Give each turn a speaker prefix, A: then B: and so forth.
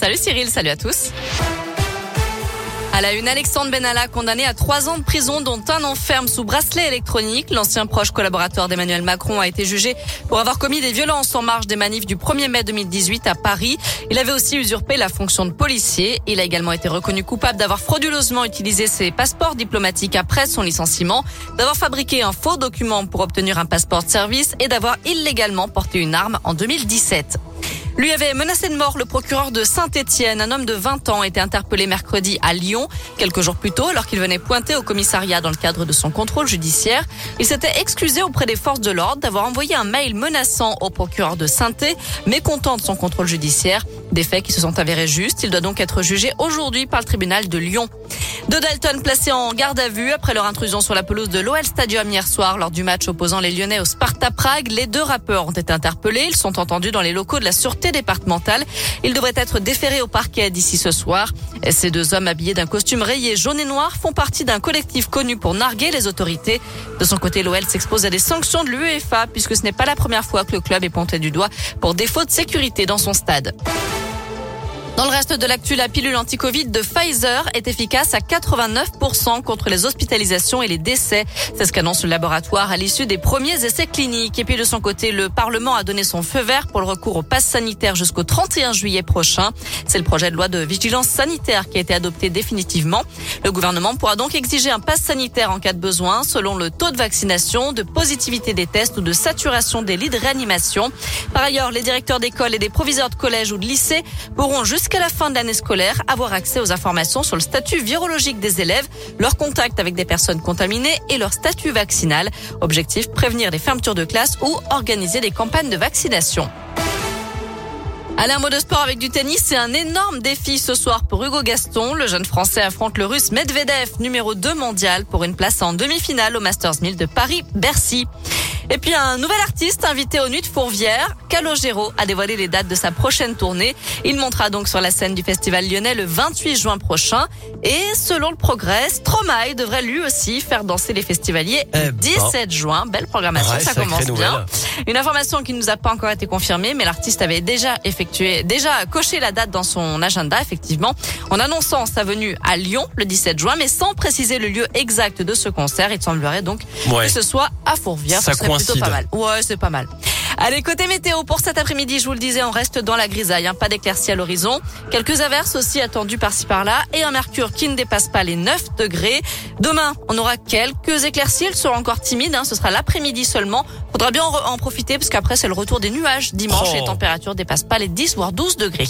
A: Salut Cyril, salut à tous. À la une, Alexandre Benalla condamné à trois ans de prison, dont un enferme sous bracelet électronique. L'ancien proche collaborateur d'Emmanuel Macron a été jugé pour avoir commis des violences en marge des manifs du 1er mai 2018 à Paris. Il avait aussi usurpé la fonction de policier. Il a également été reconnu coupable d'avoir frauduleusement utilisé ses passeports diplomatiques après son licenciement, d'avoir fabriqué un faux document pour obtenir un passeport de service et d'avoir illégalement porté une arme en 2017. Lui avait menacé de mort le procureur de Saint-Étienne. Un homme de 20 ans était interpellé mercredi à Lyon, quelques jours plus tôt, alors qu'il venait pointer au commissariat dans le cadre de son contrôle judiciaire. Il s'était excusé auprès des forces de l'ordre d'avoir envoyé un mail menaçant au procureur de Saint-Étienne, mécontent de son contrôle judiciaire. Des faits qui se sont avérés justes. Il doit donc être jugé aujourd'hui par le tribunal de Lyon. Deux Dalton placés en garde à vue après leur intrusion sur la pelouse de l'OL Stadium hier soir lors du match opposant les Lyonnais au Sparta Prague. Les deux rappeurs ont été interpellés. Ils sont entendus dans les locaux de la Sûreté départementale. Ils devraient être déférés au parquet d'ici ce soir. Ces deux hommes habillés d'un costume rayé jaune et noir font partie d'un collectif connu pour narguer les autorités. De son côté, l'OL s'expose à des sanctions de l'UEFA puisque ce n'est pas la première fois que le club est pointé du doigt pour défaut de sécurité dans son stade. Dans le reste de l'actu, la pilule anti-Covid de Pfizer est efficace à 89% contre les hospitalisations et les décès. C'est ce qu'annonce le laboratoire à l'issue des premiers essais cliniques. Et puis de son côté, le Parlement a donné son feu vert pour le recours au pass sanitaire jusqu'au 31 juillet prochain. C'est le projet de loi de vigilance sanitaire qui a été adopté définitivement. Le gouvernement pourra donc exiger un pass sanitaire en cas de besoin selon le taux de vaccination, de positivité des tests ou de saturation des lits de réanimation. Par ailleurs, les directeurs d'école et des proviseurs de collège ou de lycée pourront jusqu'à jusqu'à la fin de l'année scolaire avoir accès aux informations sur le statut virologique des élèves, leur contact avec des personnes contaminées et leur statut vaccinal. Objectif, prévenir les fermetures de classe ou organiser des campagnes de vaccination. Allez, un mot de sport avec du tennis. C'est un énorme défi ce soir pour Hugo Gaston. Le jeune Français affronte le Russe Medvedev, numéro 2 mondial, pour une place en demi-finale au Masters 1000 de Paris-Bercy. Et puis un nouvel artiste invité aux Nuits de Fourvière, Calogero, a dévoilé les dates de sa prochaine tournée. Il montera donc sur la scène du Festival lyonnais le 28 juin prochain. Et selon le progrès, Stromae devrait lui aussi faire danser les festivaliers le 17 juin. Belle programmation, ça commence bien. Une information qui ne nous a pas encore été confirmée, mais l'artiste avait déjà effectué, déjà coché la date dans son agenda, effectivement, en annonçant sa venue à Lyon le 17 juin, mais sans préciser le lieu exact de ce concert. Il semblerait donc que ce soit à Fourvière.
B: Ça
A: plutôt pas mal. Ouais, c'est pas mal. Allez, côté météo, pour cet après-midi, je vous le disais, on reste dans la grisaille. Hein, pas d'éclaircies à l'horizon. Quelques averses aussi attendues par-ci par-là. Et un mercure qui ne dépasse pas les 9 degrés. Demain, on aura quelques éclaircies. Elles seront encore timides. Hein, ce sera l'après-midi seulement. Faudra bien en, profiter parce qu'après, c'est le retour des nuages dimanche. Et les oh. températures dépassent pas les 10 voire 12 degrés.